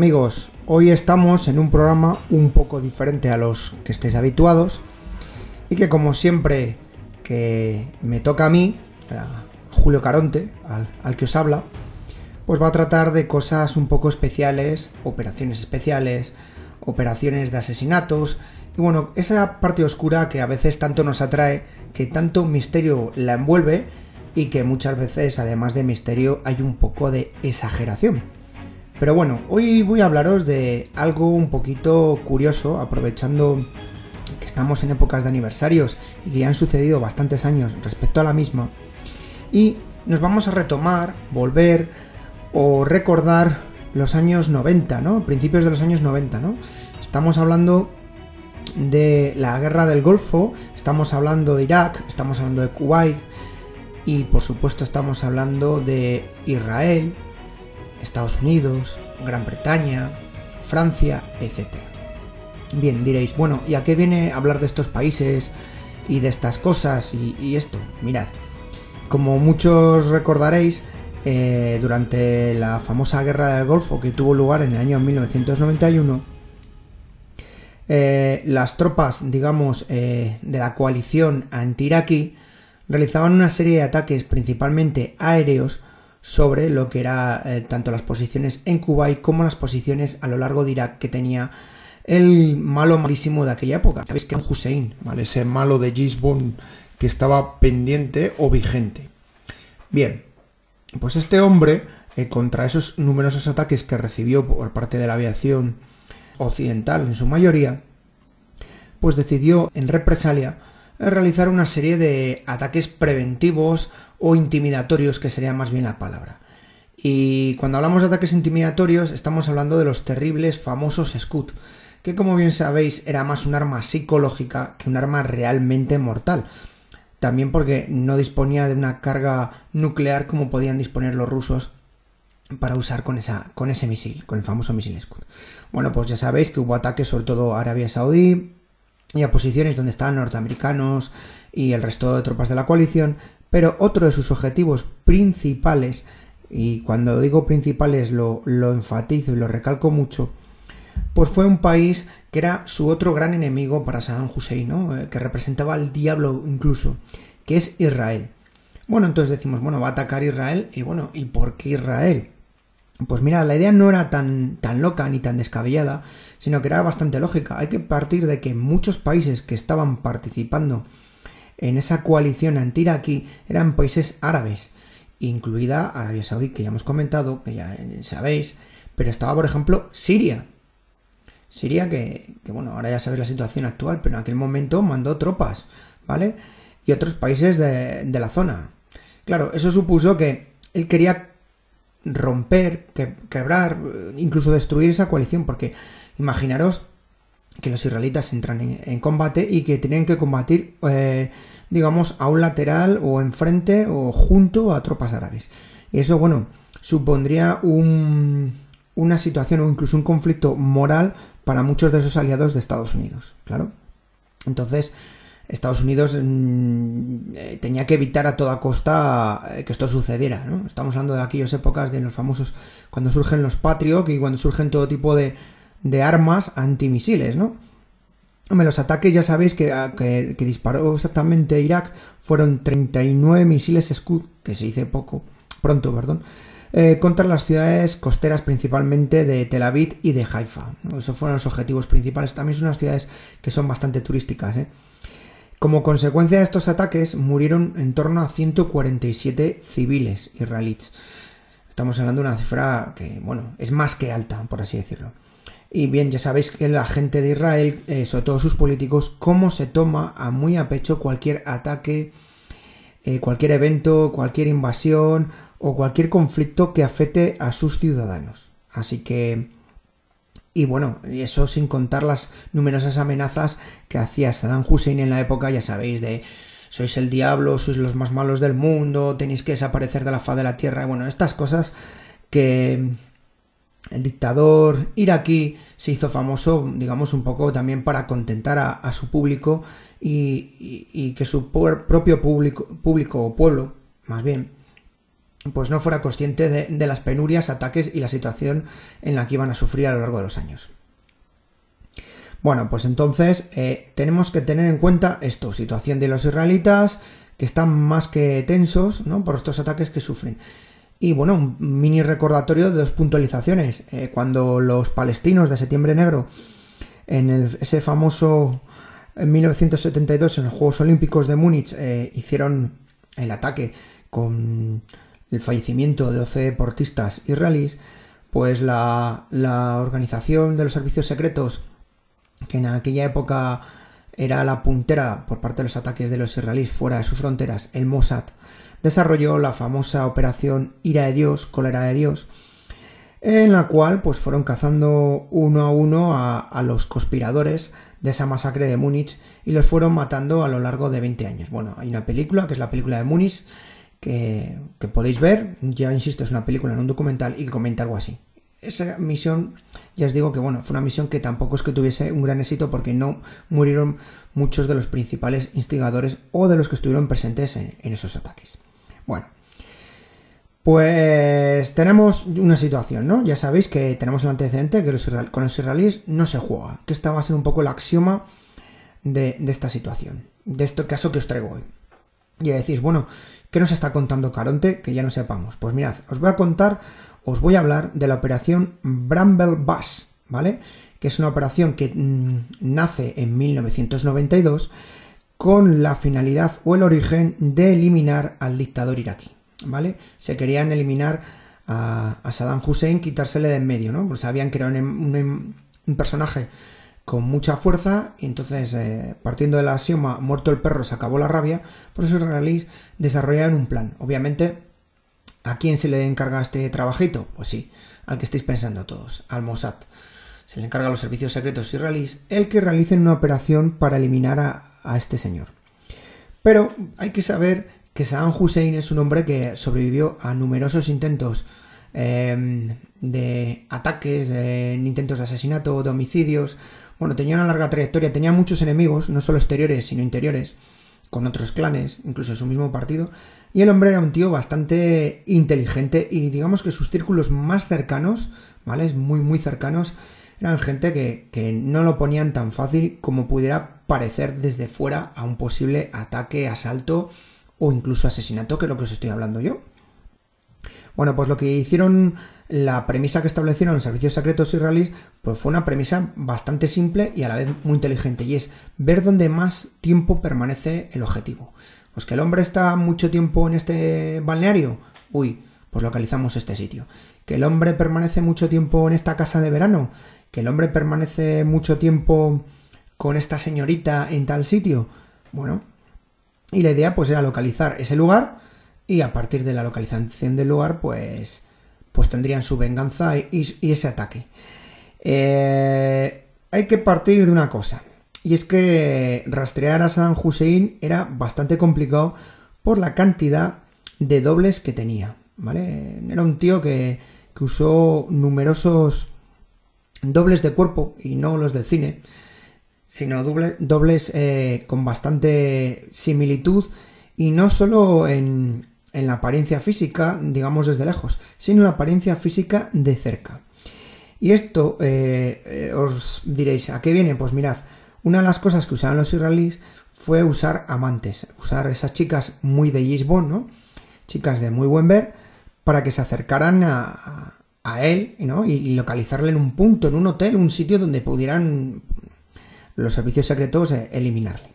Amigos, hoy estamos en un programa un poco diferente a los que estéis habituados y que como siempre que me toca a mí, Julio Caronte, al, al que os habla, pues va a tratar de cosas un poco especiales, operaciones especiales, operaciones de asesinatos y bueno, esa parte oscura que a veces tanto nos atrae, que tanto misterio la envuelve y que muchas veces además de misterio hay un poco de exageración. Pero bueno, hoy voy a hablaros de algo un poquito curioso, aprovechando que estamos en épocas de aniversarios y que ya han sucedido bastantes años respecto a la misma. Y nos vamos a retomar, volver o recordar los años 90, ¿no? Principios de los años 90, ¿no? Estamos hablando de la guerra del Golfo, estamos hablando de Irak, estamos hablando de Kuwait y por supuesto estamos hablando de Israel, Estados Unidos, Gran Bretaña, Francia, etc. Bien, diréis, bueno, ¿y a qué viene hablar de estos países y de estas cosas y, esto? Mirad, como muchos recordaréis, eh, durante la famosa guerra del Golfo que tuvo lugar en el año 1991, eh, las tropas, digamos, eh, de la coalición anti-iraquí realizaban una serie de ataques principalmente aéreos sobre lo que era eh, tanto las posiciones en Kuwait como las posiciones a lo largo de Irak que tenía el malo malísimo de aquella época. Sabéis que era Hussein, ¿vale? ese malo de Gisborne que estaba pendiente o vigente. Bien, pues este hombre, eh, contra esos numerosos ataques que recibió por parte de la aviación occidental en su mayoría, pues decidió en represalia realizar una serie de ataques preventivos o intimidatorios, que sería más bien la palabra. Y cuando hablamos de ataques intimidatorios, estamos hablando de los terribles famosos Scud, que como bien sabéis era más un arma psicológica que un arma realmente mortal. También porque no disponía de una carga nuclear como podían disponer los rusos para usar con, esa, con ese misil, con el famoso misil Scud. Bueno, pues ya sabéis que hubo ataques sobre todo a Arabia Saudí y a posiciones donde estaban norteamericanos y el resto de tropas de la coalición, pero otro de sus objetivos principales, y cuando digo principales lo, enfatizo y lo recalco mucho, pues fue un país que era su otro gran enemigo para Saddam Hussein, eh, que representaba al diablo incluso, que es Israel. Bueno, entonces decimos, bueno, va a atacar Israel, y bueno, ¿y por qué Israel? Pues mira, la idea no era tan, tan loca ni tan descabellada, sino que era bastante lógica. Hay que partir de que muchos países que estaban participando en esa coalición anti-iraquí eran países árabes, incluida Arabia Saudí, que ya hemos comentado, que ya sabéis, pero estaba, por ejemplo, Siria. Siria, que, bueno, ahora ya sabéis la situación actual, pero en aquel momento mandó tropas, ¿vale? Y otros países de, la zona. Claro, eso supuso que él quería romper, que, quebrar, incluso destruir esa coalición, porque imaginaros que los israelitas entran en, combate y que tienen que combatir, eh, digamos, a un lateral o enfrente o junto a tropas árabes. Y eso, bueno, supondría un, una situación o incluso un conflicto moral para muchos de esos aliados de Estados Unidos, claro. Entonces, Estados Unidos mm, eh, tenía que evitar a toda costa eh, que esto sucediera, ¿no? Estamos hablando de aquellas épocas de los famosos, cuando surgen los Patriot y cuando surgen todo tipo de, de armas antimisiles, ¿no? Los ataques ya sabéis que, ah, que, disparó exactamente Irak fueron 39 misiles Scud, que se dice poco, pronto, perdón, eh, contra las ciudades costeras principalmente de Tel Aviv y de Haifa. Esos fueron los objetivos principales. También son unas ciudades que son bastante turísticas. ¿eh? Como consecuencia de estos ataques murieron en torno a 147 civiles israelíes. Estamos hablando de una cifra que, bueno, es más que alta, por así decirlo. Y bien, ya sabéis que la gente de Israel, eh, sobre todo sus políticos, cómo se toma a muy a pecho cualquier ataque, eh, cualquier evento, cualquier invasión o cualquier conflicto que afecte a sus ciudadanos. Así que... Y bueno, y eso sin contar las numerosas amenazas que hacía Saddam Hussein en la época, ya sabéis, de sois el diablo, sois los más malos del mundo, tenéis que desaparecer de la faz de la tierra. Bueno, estas cosas que, el dictador iraquí se hizo famoso, digamos, un poco también para contentar a, su público y, que su propio público, público o pueblo, más bien, pues no fuera consciente de, las penurias, ataques y la situación en la que iban a sufrir a lo largo de los años. Bueno, pues entonces eh, tenemos que tener en cuenta esto, situación de los israelitas, que están más que tensos ¿no? por estos ataques que sufren. Y bueno, un mini recordatorio de dos puntualizaciones. Eh, cuando los palestinos de Septiembre Negro, en ese famoso en 1972, en los Juegos Olímpicos de Múnich, eh, hicieron el ataque con el fallecimiento de 12 deportistas israelíes, pues la, organización de los servicios secretos, que en aquella época era la puntera por parte de los ataques de los israelíes fuera de sus fronteras, el Mossad, desarrolló la famosa operación Ira de Dios, Cólera de Dios, en la cual pues fueron cazando uno a uno a, los conspiradores de esa masacre de Múnich y los fueron matando a lo largo de 20 años. Bueno, hay una película que es la película de Múnich que, podéis ver. Ya insisto, es una película, en un documental y que comenta algo así. Esa misión, ya os digo que bueno, fue una misión que tampoco es que tuviese un gran éxito porque no murieron muchos de los principales instigadores o de los que estuvieron presentes en, esos ataques. Bueno, pues tenemos una situación, ¿no? Ya sabéis que tenemos el antecedente que con los israelíes no se juega, que esta va a ser un poco la axioma de, de esta situación, de este caso que os traigo hoy. Y decís, bueno, ¿Qué nos está contando Caronte que ya no sepamos? Pues mirad, os voy a contar, os voy a hablar de la operación Bramble Bus, ¿vale? Que es una operación que mm, nace en 1992 con la finalidad o el origen de eliminar al dictador iraquí, ¿vale? Se querían eliminar a, Saddam Hussein, quitársele de en medio, ¿no? Pues habían creado un personaje con mucha fuerza y entonces eh, partiendo de la axioma muerto el perro se acabó la rabia, por eso los israelíes desarrollaron un plan. Obviamente, ¿a quién se le encarga este trabajito? Pues sí, al que estáis pensando todos, al Mossad. Se le encarga a los servicios secretos israelíes el que realicen una operación para eliminar a, este señor. Pero hay que saber que Saddam Hussein es un hombre que sobrevivió a numerosos intentos em, de ataques, intentos de asesinato, de homicidios, bueno, tenía una larga trayectoria, tenía muchos enemigos, no solo exteriores, sino interiores, con otros clanes, incluso en su mismo partido, y el hombre era un tío bastante inteligente y digamos que sus círculos más cercanos, ¿vale? Muy, muy cercanos, eran gente que, que no lo ponían tan fácil como pudiera parecer desde fuera a un posible ataque, asalto o incluso asesinato, que es lo que os estoy hablando yo. Bueno, pues lo que hicieron, la premisa que establecieron los servicios secretos israelíes, pues fue una premisa bastante simple y a la vez muy inteligente, y es ver dónde más tiempo permanece el objetivo. Pues que el hombre está mucho tiempo en este balneario, uy, pues localizamos este sitio. Que el hombre permanece mucho tiempo en esta casa de verano, que el hombre permanece mucho tiempo con esta señorita en tal sitio. Bueno, y la idea pues era localizar ese lugar y a partir de la localización del lugar pues, pues tendrían su venganza y, ese ataque. Eh, hay que partir de una cosa, y es que rastrear a Saddam Hussein era bastante complicado por la cantidad de dobles que tenía, ¿vale? Era un tío que, usó numerosos dobles de cuerpo, y no los del cine, sino dobles eh, con bastante similitud, y no solo en, en la apariencia física, digamos desde lejos, sino en la apariencia física de cerca. Y esto eh, eh, os diréis, ¿a qué viene? Pues mirad, una de las cosas que usaban los israelíes fue usar amantes, usar esas chicas muy de Gisbon, ¿no? Chicas de muy buen ver, para que se acercaran a, él ¿no? y, localizarle en un punto, en un hotel, un sitio donde pudieran los servicios secretos eh, eliminarle.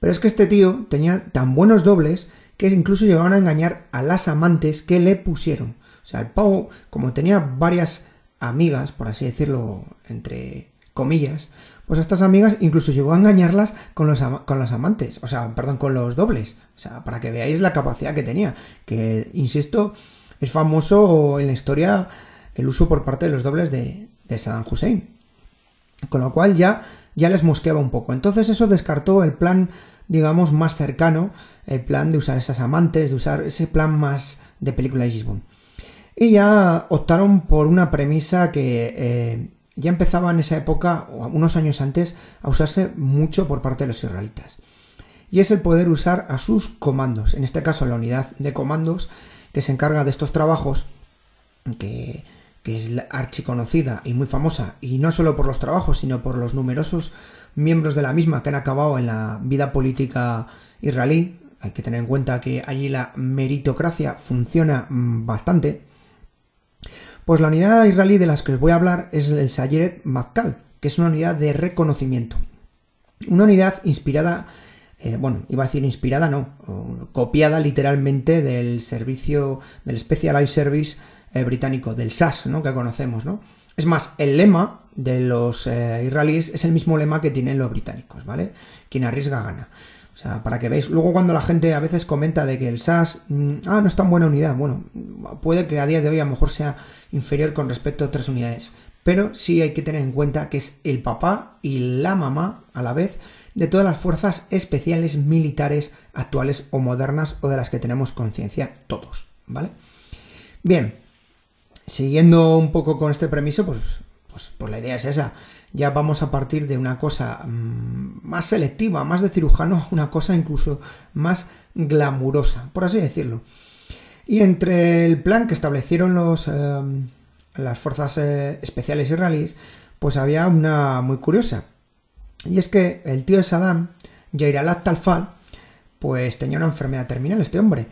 Pero es que este tío tenía tan buenos dobles que incluso llegaron a engañar a las amantes que le pusieron. O sea, el pavo, como tenía varias amigas, por así decirlo, entre comillas, pues a estas amigas incluso llegó a engañarlas con los, con amantes, o sea, perdón, con los dobles. O sea, para que veáis la capacidad que tenía. Que, insisto, es famoso en la historia el uso por parte de los dobles de, de Saddam Hussein. Con lo cual ya, ya les mosqueaba un poco. Entonces eso descartó el plan digamos, más cercano, el plan de usar esas amantes, de usar ese plan más de película de Gisbon. Y ya optaron por una premisa que eh, ya empezaba en esa época, o unos años antes, a usarse mucho por parte de los israelitas. Y es el poder usar a sus comandos, en este caso la unidad de comandos, que se encarga de estos trabajos, que, que es archiconocida y muy famosa, y no solo por los trabajos, sino por los numerosos miembros de la misma que han acabado en la vida política israelí. Hay que tener en cuenta que allí la meritocracia funciona mm, bastante. Pues la unidad israelí de las que os voy a hablar es el Sayeret Matkal, que es una unidad de reconocimiento. Una unidad inspirada, eh, bueno, iba a decir inspirada, no, copiada literalmente del servicio, del Specialized Service eh, británico, del SAS, ¿no? Que conocemos, ¿no? Es más, el lema de los eh, israelíes es el mismo lema que tienen los británicos, ¿vale? Quien arriesga gana. O sea, para que veáis, luego cuando la gente a veces comenta de que el SAS, mm, ah, no es tan buena unidad, bueno, puede que a día de hoy a lo mejor sea inferior con respecto a otras unidades, pero sí hay que tener en cuenta que es el papá y la mamá a la vez de todas las fuerzas especiales militares actuales o modernas o de las que tenemos conciencia todos, ¿vale? Bien, siguiendo un poco con este premiso, pues, pues, pues la idea es esa. Ya vamos a partir de una cosa mm, más selectiva, más de cirujano, una cosa incluso más glamurosa, por así decirlo. Y entre el plan que establecieron los, em, las fuerzas eh, especiales israelíes, pues había una muy curiosa. Y es que el tío de Saddam, Yair Talfal, pues tenía una enfermedad terminal, este hombre,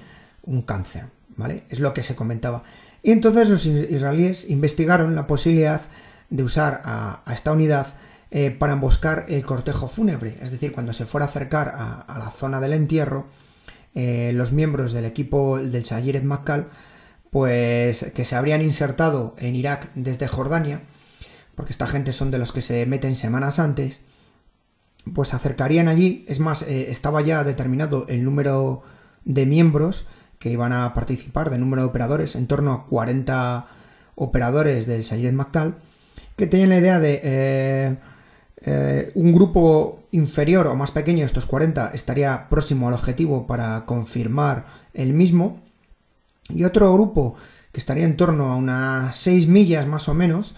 un cáncer, ¿vale? Es lo que se comentaba. Y entonces los israelíes investigaron la posibilidad de usar a, esta unidad eh, para emboscar el cortejo fúnebre, es decir, cuando se fuera a acercar a, la zona del entierro, eh, los miembros del equipo del Sayiret Makkal, pues que se habrían insertado en Irak desde Jordania, porque esta gente son de los que se meten semanas antes, pues se acercarían allí, es más, eh, estaba ya determinado el número de miembros que iban a participar, de número de operadores, en torno a 40 operadores del Sayed Maktal, que tenían la idea de eh, eh, un grupo inferior o más pequeño, estos 40, estaría próximo al objetivo para confirmar el mismo, y otro grupo que estaría en torno a unas 6 millas más o menos,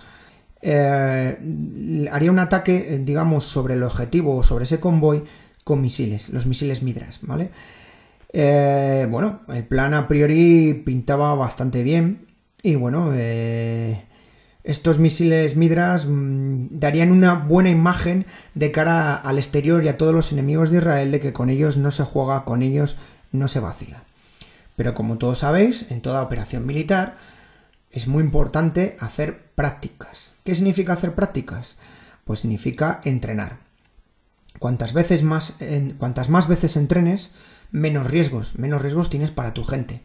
eh, haría un ataque, digamos, sobre el objetivo o sobre ese convoy con misiles, los misiles Midras, ¿vale? Eh, bueno, el plan a priori pintaba bastante bien y bueno, eh, estos misiles Midras mm, darían una buena imagen de cara al exterior y a todos los enemigos de Israel de que con ellos no se juega, con ellos no se vacila. Pero como todos sabéis, en toda operación militar es muy importante hacer prácticas. ¿Qué significa hacer prácticas? Pues significa entrenar. Cuantas veces más, cuantas más veces entrenes, menos riesgos, menos riesgos tienes para tu gente.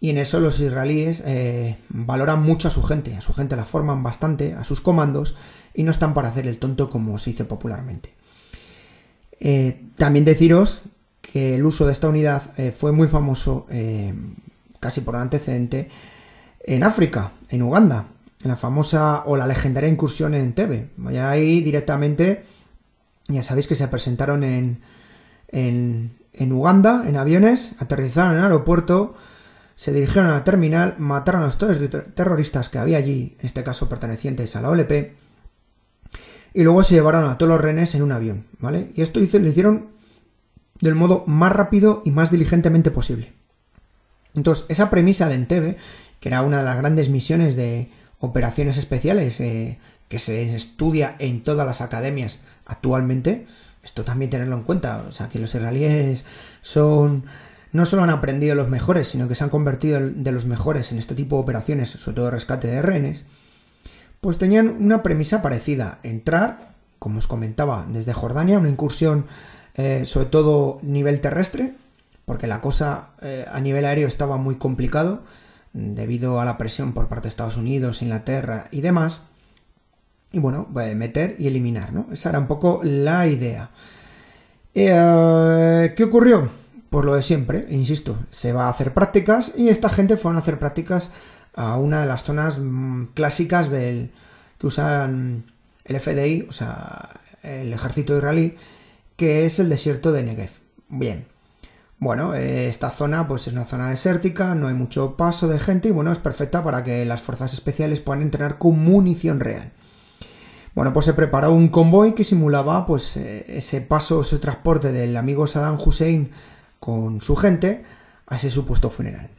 Y en eso los israelíes eh, valoran mucho a su gente, a su gente la forman bastante, a sus comandos, y no están para hacer el tonto como se dice popularmente. Eh, también deciros que el uso de esta unidad eh, fue muy famoso, casi por antecedente, en África, en Uganda, en la famosa o la legendaria incursión en Tebe. Ahí directamente, ya sabéis que se presentaron en, en, en Uganda, en aviones, aterrizaron en el aeropuerto, se dirigieron a la terminal, mataron a los terroristas que había allí, en este caso pertenecientes a la OLP, y luego se llevaron a todos los renes en un avión, ¿vale? Y esto lo hicieron del modo más rápido y más diligentemente posible. Entonces, esa premisa de Entebbe, que era una de las grandes misiones de operaciones especiales eh, que se estudia en todas las academias actualmente, esto también tenerlo en cuenta, o sea, que los israelíes son no solo han aprendido los mejores, sino que se han convertido de los mejores en este tipo de operaciones, sobre todo rescate de rehenes, pues tenían una premisa parecida, entrar, como os comentaba, desde Jordania, una incursión eh, sobre todo nivel terrestre, porque la cosa eh, a nivel aéreo estaba muy complicado, debido a la presión por parte de Estados Unidos, Inglaterra y demás, y bueno, meter y eliminar, ¿no? Esa era un poco la idea. Eh, ¿Qué ocurrió? Pues lo de siempre, insisto, se va a hacer prácticas y esta gente fueron a hacer prácticas a una de las zonas mm, clásicas del que usan el FDI, o sea, el ejército israelí, que es el desierto de Negev. Bien. Bueno, eh, esta zona pues es una zona desértica, no hay mucho paso de gente y bueno, es perfecta para que las fuerzas especiales puedan entrenar con munición real. Bueno, pues se preparó un convoy que simulaba pues eh, ese paso, ese transporte del amigo Saddam Hussein con su gente a ese supuesto funeral.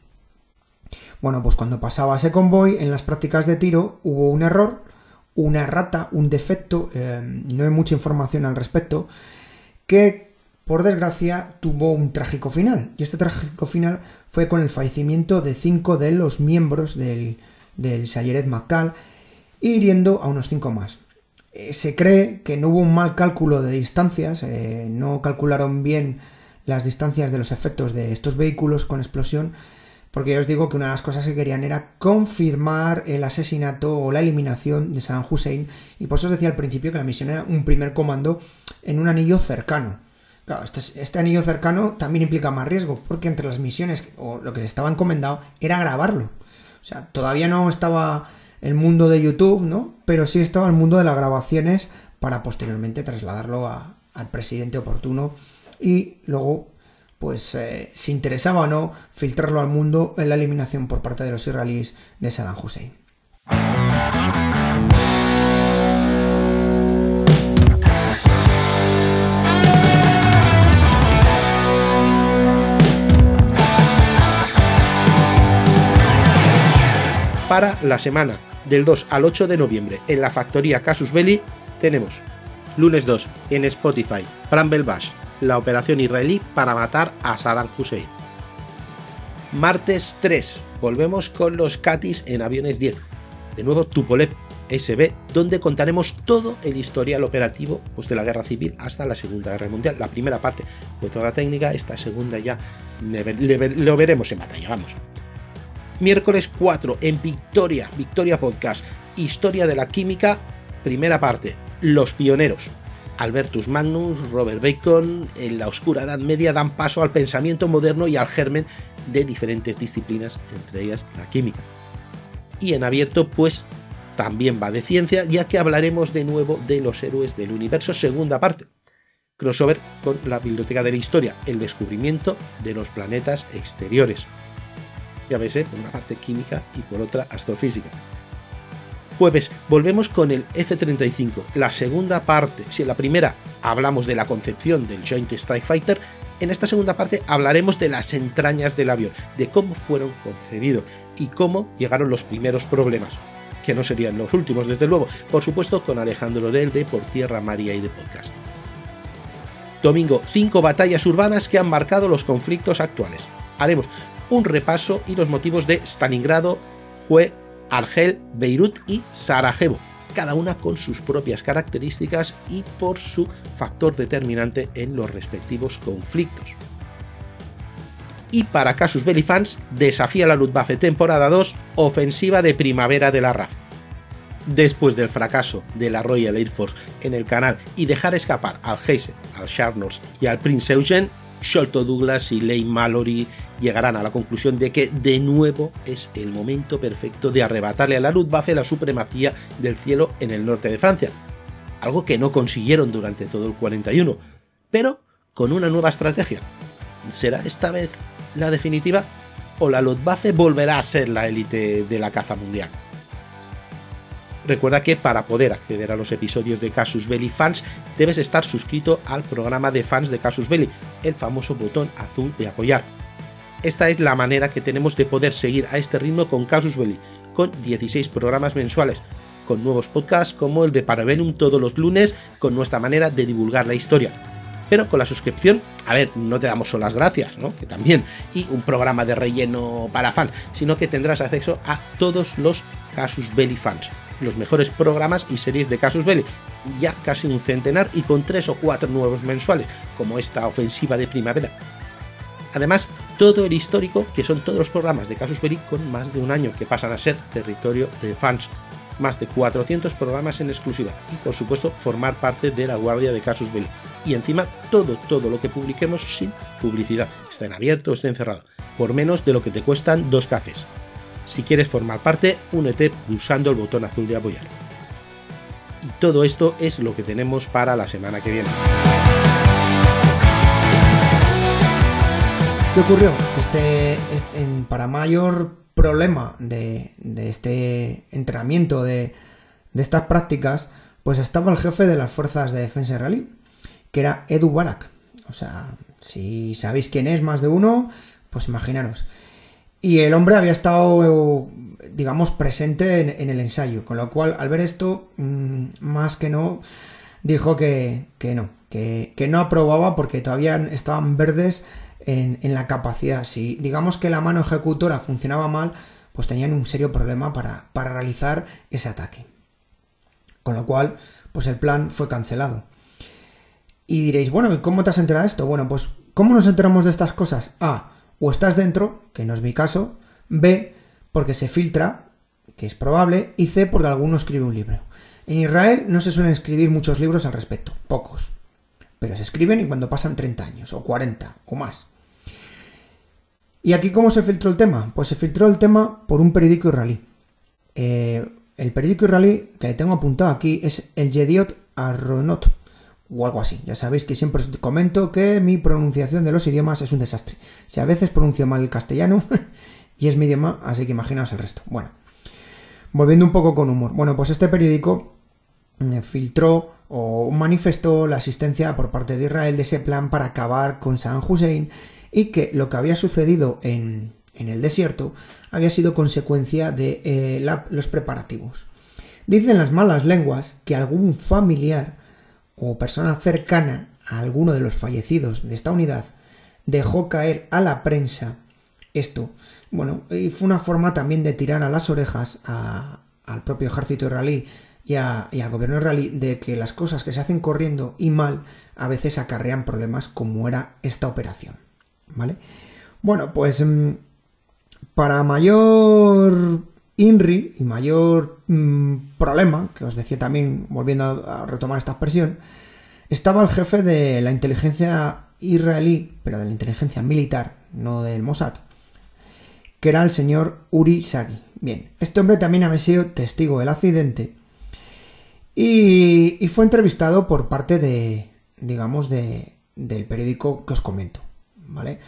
Bueno, pues cuando pasaba ese convoy, en las prácticas de tiro hubo un error, una rata, un defecto, eh, no hay mucha información al respecto, que por desgracia tuvo un trágico final. Y este trágico final fue con el fallecimiento de cinco de los miembros del, del Sayeret Macal, hiriendo a unos cinco más. Eh, se cree que no hubo un mal cálculo de distancias, eh, no calcularon bien las distancias de los efectos de estos vehículos con explosión, porque ya os digo que una de las cosas que querían era confirmar el asesinato o la eliminación de Saddam Hussein, y por eso os decía al principio que la misión era un primer comando en un anillo cercano. Claro, este, este anillo cercano también implica más riesgo, porque entre las misiones o lo que estaba encomendado era grabarlo. O sea, todavía no estaba el mundo de YouTube, ¿no? Pero sí estaba el mundo de las grabaciones para posteriormente trasladarlo al presidente oportuno y luego, pues, eh, si interesaba o no, filtrarlo al mundo en la eliminación por parte de los israelíes de Saddam Hussein. Para la semana del 2 al 8 de noviembre en la factoría Casus Belli tenemos lunes 2 en Spotify, Bramble Bash, la operación israelí para matar a Saddam Hussein. Martes 3, volvemos con los Katis en aviones 10. De nuevo Tupolev SB, donde contaremos todo el historial operativo pues, de la guerra civil hasta la Segunda Guerra Mundial. La primera parte fue toda técnica, esta segunda ya lo veremos en batalla, vamos. Miércoles 4 en Victoria, Victoria Podcast, Historia de la Química, primera parte, Los Pioneros. Albertus Magnus, Robert Bacon, en la oscura Edad Media dan paso al pensamiento moderno y al germen de diferentes disciplinas, entre ellas la química. Y en abierto, pues también va de ciencia, ya que hablaremos de nuevo de los héroes del universo, segunda parte. Crossover con la Biblioteca de la Historia, el descubrimiento de los planetas exteriores veis, ¿eh? por una parte química y por otra astrofísica. Jueves, volvemos con el F-35, la segunda parte. Si en la primera hablamos de la concepción del Joint Strike Fighter, en esta segunda parte hablaremos de las entrañas del avión, de cómo fueron concebidos y cómo llegaron los primeros problemas, que no serían los últimos, desde luego, por supuesto con Alejandro Del de Por Tierra, María y de Podcast. Domingo, cinco batallas urbanas que han marcado los conflictos actuales. Haremos un repaso y los motivos de Stalingrado, Hue, Argel, Beirut y Sarajevo, cada una con sus propias características y por su factor determinante en los respectivos conflictos. Y para Casus Belli fans, desafía la Luftwaffe temporada 2, ofensiva de primavera de la RAF. Después del fracaso de la Royal Air Force en el canal y dejar escapar al Heise, al Charnos y al Prince Eugene, Sholto Douglas y Leigh Mallory llegarán a la conclusión de que de nuevo es el momento perfecto de arrebatarle a la Luftwaffe la supremacía del cielo en el norte de Francia, algo que no consiguieron durante todo el 41, pero con una nueva estrategia. ¿Será esta vez la definitiva o la Luftwaffe volverá a ser la élite de la caza mundial? Recuerda que para poder acceder a los episodios de Casus Belli Fans debes estar suscrito al programa de fans de Casus Belli, el famoso botón azul de apoyar. Esta es la manera que tenemos de poder seguir a este ritmo con Casus Belli, con 16 programas mensuales, con nuevos podcasts como el de Paravenum todos los lunes, con nuestra manera de divulgar la historia. Pero con la suscripción, a ver, no te damos solo las gracias, ¿no? Que también, y un programa de relleno para fans, sino que tendrás acceso a todos los Casus Belli fans los mejores programas y series de Casus Belli, ya casi un centenar y con tres o cuatro nuevos mensuales, como esta ofensiva de primavera. Además, todo el histórico, que son todos los programas de Casus Belli con más de un año, que pasan a ser territorio de fans. Más de 400 programas en exclusiva y, por supuesto, formar parte de la guardia de Casus Belli. Y encima, todo, todo lo que publiquemos sin publicidad. Está en abierto o está encerrado. Por menos de lo que te cuestan dos cafés. Si quieres formar parte, únete pulsando el botón azul de apoyar. Y todo esto es lo que tenemos para la semana que viene. ¿Qué ocurrió? este, para mayor problema de, este entrenamiento, de, estas prácticas, pues estaba el jefe de las fuerzas de defensa israelí, que era Edu Barak. O sea, si sabéis quién es más de uno, pues imaginaros. Y el hombre había estado, digamos, presente en, el ensayo, con lo cual al ver esto, mm, más que no, dijo que, no, que, no aprobaba porque todavía estaban verdes en, la capacidad. Si digamos que la mano ejecutora funcionaba mal, pues tenían un serio problema para, para realizar ese ataque. Con lo cual, pues el plan fue cancelado. Y diréis, bueno, ¿y cómo te has enterado de esto? Bueno, pues, ¿cómo nos enteramos de estas cosas? A, o estás dentro, que no es mi caso. B, porque se filtra, que es probable. Y C, porque alguno escribe un libro. En Israel no se suelen escribir muchos libros al respecto, pocos. Pero se escriben y cuando pasan 30 años, o 40, o más. ¿Y aquí cómo se filtró el tema? Pues se filtró el tema por un periódico israelí. Eh, el periódico israelí que tengo apuntado aquí es el Yediot Aronot, o algo así. Ya sabéis que siempre os comento que mi pronunciación de los idiomas es un desastre. Si a veces pronuncio mal el castellano, y es mi idioma, así que imaginaos el resto. Bueno, volviendo un poco con humor. Bueno, pues este periódico mm, filtró o manifestó la asistencia por parte de Israel de ese plan para acabar con San Hussein y que lo que había sucedido en, el desierto había sido consecuencia de eh, los preparativos. Dicen las malas lenguas que algún familiar o persona cercana a alguno de los fallecidos de esta unidad dejó caer a la prensa esto. Bueno, y fue una forma también de tirar a las orejas al propio ejército israelí y, y, al gobierno israelí de que las cosas que se hacen corriendo y mal a veces acarrean problemas como era esta operación. ¿Vale? Bueno, pues mm, para mayor INRI y mayor mm, problema, que os decía también, volviendo a, retomar esta expresión, estaba el jefe de la inteligencia israelí, pero de la inteligencia militar, no del Mossad, que era el señor Uri Sagi. Bien, este hombre también había sido testigo del accidente y, y fue entrevistado por parte de, digamos, de, del periódico que os comento, ¿vale?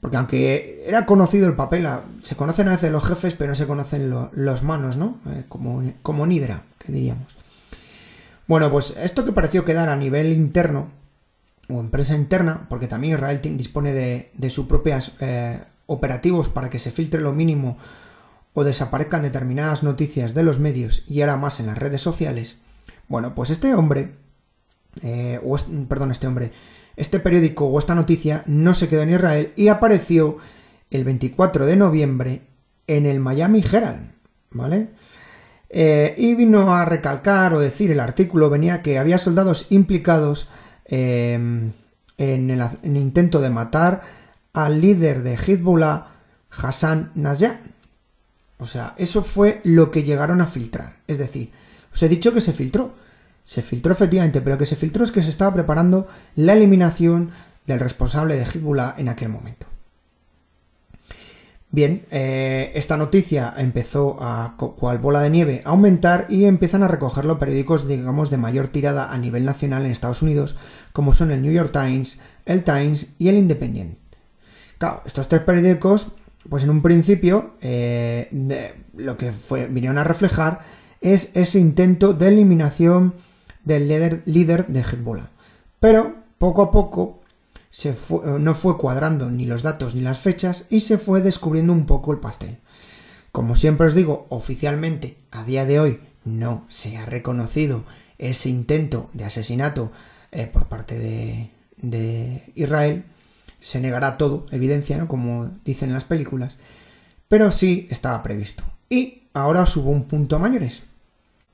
Porque aunque era conocido el papel, se conocen a veces los jefes, pero no se conocen los manos, ¿no? Eh, como, como Nidra, que diríamos. Bueno, pues esto que pareció quedar a nivel interno, o empresa interna, porque también Israel dispone de, de sus propios eh, operativos para que se filtre lo mínimo o desaparezcan determinadas noticias de los medios y ahora más en las redes sociales. Bueno, pues este hombre, eh, o perdón, este hombre, este periódico o esta noticia no se quedó en Israel y apareció el 24 de noviembre en el Miami Herald, ¿vale? Eh, y vino a recalcar o decir el artículo venía que había soldados implicados em, en, el, intento de matar al líder de Hezbollah, Hassan Nasrallah. O sea, eso fue lo que llegaron a filtrar. Es decir, os he dicho que se filtró. Se filtró efectivamente, pero que se filtró es que se estaba preparando la eliminación del responsable de Hezbollah en aquel momento. Bien, eh, esta noticia empezó a, cual bola de nieve, a aumentar y empiezan a recogerlo periódicos, digamos, de mayor tirada a nivel nacional en Estados Unidos, como son el New York Times, el Times y el Independent. Claro, estos tres periódicos, pues en un principio, eh, lo que fue, vinieron a reflejar es ese intento de eliminación del líder, de Hezbollah. Pero poco a poco se no fue cuadrando ni los datos ni las fechas y se fue descubriendo un poco el pastel. Como siempre os digo, oficialmente a día de hoy no se ha reconocido ese intento de asesinato eh, por parte de, Israel. Se negará todo, evidencia, ¿no? como dicen en las películas. Pero sí estaba previsto. Y ahora subo un punto a mayores.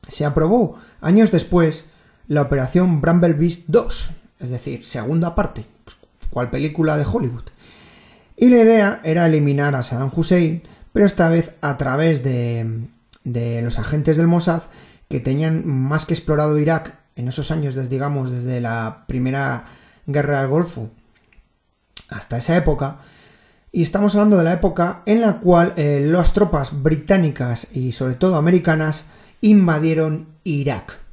Se aprobó años después la operación Bramble Beast 2, es decir, segunda parte, cual película de Hollywood. Y la idea era eliminar a Saddam Hussein, pero esta vez a través de, de los agentes del Mossad que tenían más que explorado Irak en esos años, desde, digamos, desde la primera guerra del Golfo hasta esa época. Y estamos hablando de la época en la cual eh, las tropas británicas y sobre todo americanas invadieron Irak.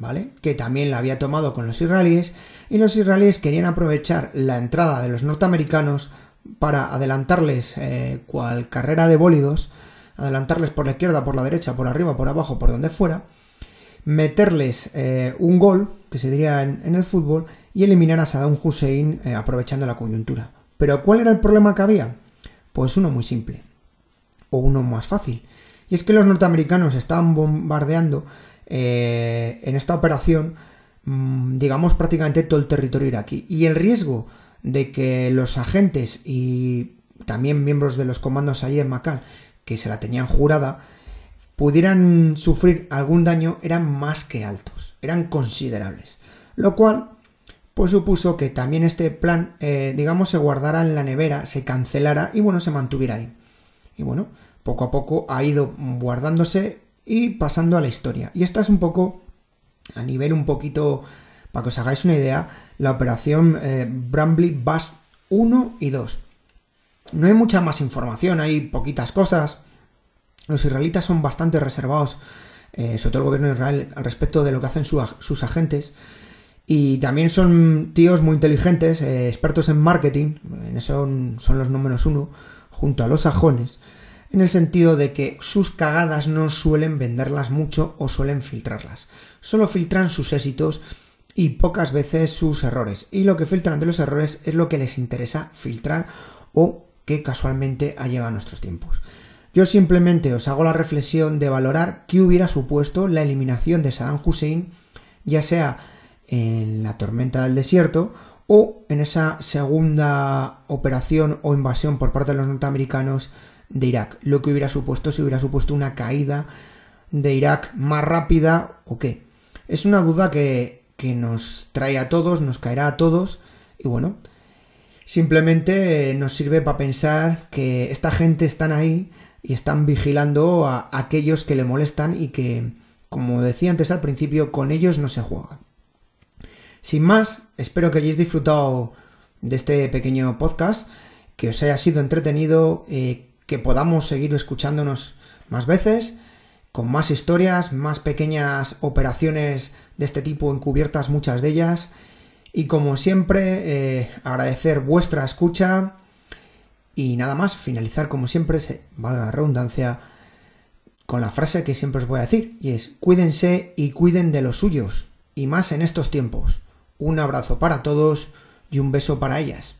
¿Vale? Que también la había tomado con los israelíes y los israelíes querían aprovechar la entrada de los norteamericanos para adelantarles eh, cual carrera de bólidos, adelantarles por la izquierda, por la derecha, por arriba, por abajo, por donde fuera, meterles eh, un gol, que se diría en, el fútbol, y eliminar a Saddam Hussein eh, aprovechando la coyuntura. Pero ¿cuál era el problema que había? Pues uno muy simple. o uno más fácil. Y es que los norteamericanos estaban bombardeando eh, en esta operación, mm, digamos, prácticamente todo el territorio iraquí. Y el riesgo de que los agentes y también miembros de los comandos allí en Macal, que se la tenían jurada, pudieran sufrir algún daño eran más que altos, eran considerables. Lo cual pues supuso que también este plan, eh, digamos, se guardara en la nevera, se cancelara y bueno, se mantuviera ahí. Y bueno, poco a poco ha ido guardándose y pasando a la historia. Y esta es un poco, a nivel un poquito, para que os hagáis una idea, la operación eh, Brambley Bust 1 y 2. No hay mucha más información, hay poquitas cosas. Los israelitas son bastante reservados, eh, sobre todo el gobierno de Israel, al respecto de lo que hacen sus agentes. Y también son tíos muy inteligentes, eh, expertos en marketing, en eso son los números uno, junto a los sajones, en el sentido de que sus cagadas no suelen venderlas mucho o suelen filtrarlas. Solo filtran sus éxitos y pocas veces sus errores. Y lo que filtran de los errores es lo que les interesa filtrar o que casualmente ha llegado a nuestros tiempos. Yo simplemente os hago la reflexión de valorar qué hubiera supuesto la eliminación de Saddam Hussein, ya sea en la tormenta del desierto o en esa segunda operación o invasión por parte de los norteamericanos de Irak. Lo que hubiera supuesto si hubiera supuesto una caída de Irak más rápida o qué. Es una duda que, que nos trae a todos, nos caerá a todos y bueno, simplemente nos sirve para pensar que esta gente están ahí y están vigilando a aquellos que le molestan y que, como decía antes al principio, con ellos no se juega. Sin más, espero que hayáis disfrutado de este pequeño podcast, que os haya sido entretenido, eh, que podamos seguir escuchándonos más veces, con más historias, más pequeñas operaciones de este tipo encubiertas, muchas de ellas. Y como siempre, eh, agradecer vuestra escucha y nada más, finalizar como siempre, se, valga la redundancia, con la frase que siempre os voy a decir, y es cuídense y cuiden de los suyos, y más en estos tiempos. Un abrazo para todos y un beso para ellas.